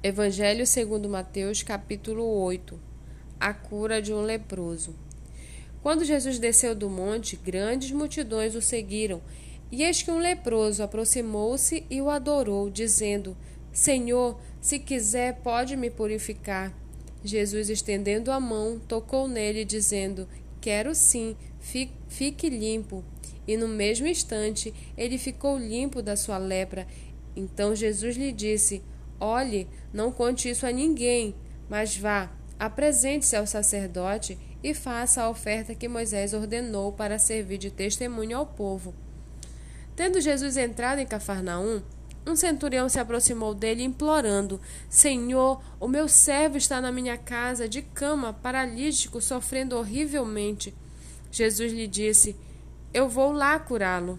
Evangelho segundo Mateus, capítulo 8. A cura de um leproso. Quando Jesus desceu do monte, grandes multidões o seguiram, e eis que um leproso aproximou-se e o adorou, dizendo: Senhor, se quiser, pode me purificar. Jesus, estendendo a mão, tocou nele, dizendo: Quero sim, fique limpo. E no mesmo instante ele ficou limpo da sua lepra. Então Jesus lhe disse: Olhe, não conte isso a ninguém, mas vá, apresente-se ao sacerdote e faça a oferta que Moisés ordenou para servir de testemunho ao povo. Tendo Jesus entrado em Cafarnaum, um centurião se aproximou dele implorando: Senhor, o meu servo está na minha casa, de cama, paralítico, sofrendo horrivelmente. Jesus lhe disse: Eu vou lá curá-lo.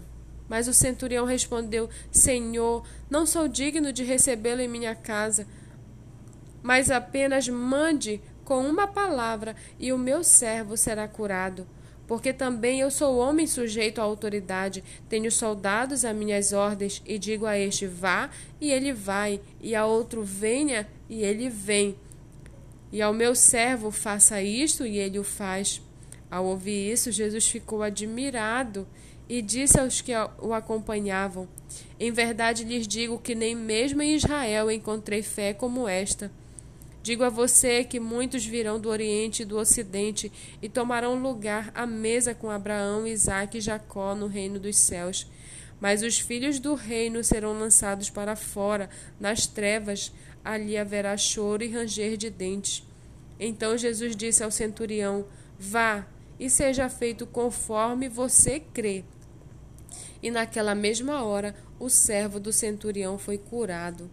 Mas o centurião respondeu: Senhor, não sou digno de recebê-lo em minha casa, mas apenas mande com uma palavra e o meu servo será curado. Porque também eu sou homem sujeito à autoridade, tenho soldados a minhas ordens, e digo a este: vá, e ele vai, e a outro: venha, e ele vem. E ao meu servo: faça isto, e ele o faz. Ao ouvir isso, Jesus ficou admirado e disse aos que o acompanhavam: Em verdade lhes digo que nem mesmo em Israel encontrei fé como esta. Digo a você que muitos virão do Oriente e do Ocidente e tomarão lugar à mesa com Abraão, Isaque e Jacó no reino dos céus. Mas os filhos do reino serão lançados para fora, nas trevas, ali haverá choro e ranger de dentes. Então Jesus disse ao centurião: Vá e seja feito conforme você crê. E naquela mesma hora o servo do centurião foi curado.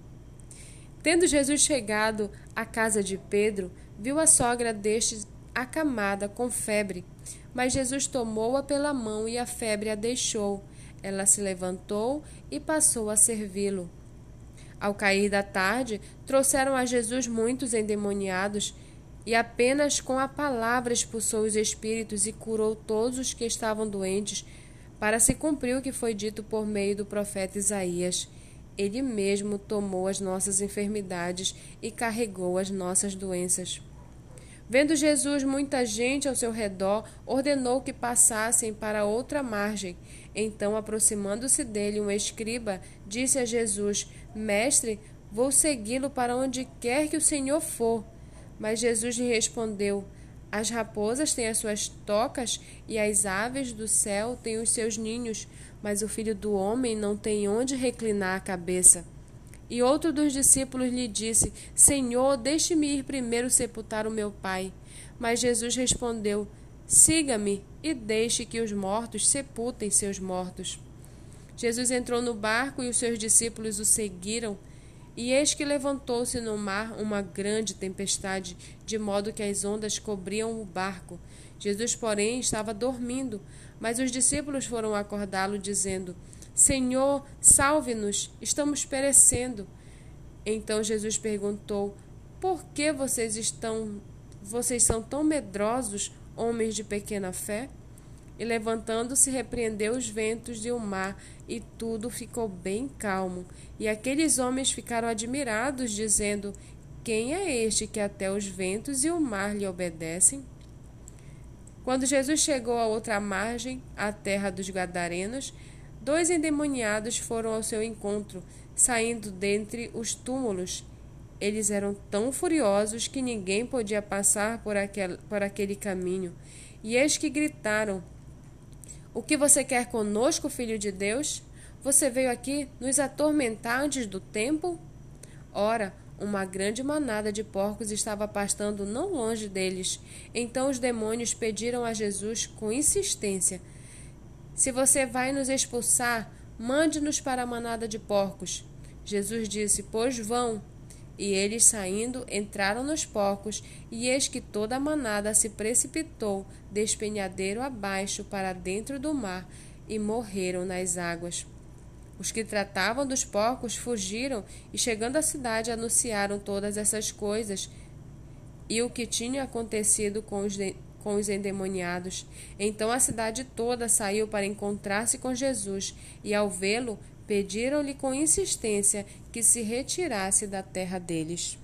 Tendo Jesus chegado à casa de Pedro, viu a sogra deste acamada com febre. Mas Jesus tomou-a pela mão e a febre a deixou. Ela se levantou e passou a servi-lo. Ao cair da tarde, trouxeram a Jesus muitos endemoniados, e apenas com a palavra expulsou os espíritos e curou todos os que estavam doentes, para se cumprir o que foi dito por meio do profeta Isaías. Ele mesmo tomou as nossas enfermidades e carregou as nossas doenças. Vendo Jesus muita gente ao seu redor, ordenou que passassem para outra margem. Então, aproximando-se dele, um escriba disse a Jesus: Mestre, vou segui-lo para onde quer que o Senhor for. Mas Jesus lhe respondeu: as raposas têm as suas tocas e as aves do céu têm os seus ninhos, mas o filho do homem não tem onde reclinar a cabeça. E outro dos discípulos lhe disse: Senhor, deixe-me ir primeiro sepultar o meu pai. Mas Jesus respondeu: Siga-me e deixe que os mortos sepultem seus mortos. Jesus entrou no barco e os seus discípulos o seguiram. E eis que levantou-se no mar uma grande tempestade, de modo que as ondas cobriam o barco. Jesus, porém, estava dormindo, mas os discípulos foram acordá-lo, dizendo: Senhor, salve-nos, estamos perecendo. Então Jesus perguntou: Por que vocês estão vocês são tão medrosos, homens de pequena fé? E levantando-se, repreendeu os ventos e o mar, e tudo ficou bem calmo. E aqueles homens ficaram admirados, dizendo: Quem é este que até os ventos e o mar lhe obedecem? Quando Jesus chegou à outra margem, à terra dos Gadarenos, dois endemoniados foram ao seu encontro, saindo dentre os túmulos. Eles eram tão furiosos que ninguém podia passar por aquele, por aquele caminho. E eis que gritaram: o que você quer conosco, filho de Deus? Você veio aqui nos atormentar antes do tempo? Ora, uma grande manada de porcos estava pastando não longe deles. Então os demônios pediram a Jesus com insistência: Se você vai nos expulsar, mande-nos para a manada de porcos. Jesus disse: Pois vão. E eles, saindo, entraram nos porcos, e eis que toda a manada se precipitou, despenhadeiro abaixo, para dentro do mar, e morreram nas águas. Os que tratavam dos porcos fugiram e, chegando à cidade, anunciaram todas essas coisas e o que tinha acontecido com os, com os endemoniados. Então a cidade toda saiu para encontrar-se com Jesus, e ao vê-lo, pediram-lhe com insistência que se retirasse da terra deles.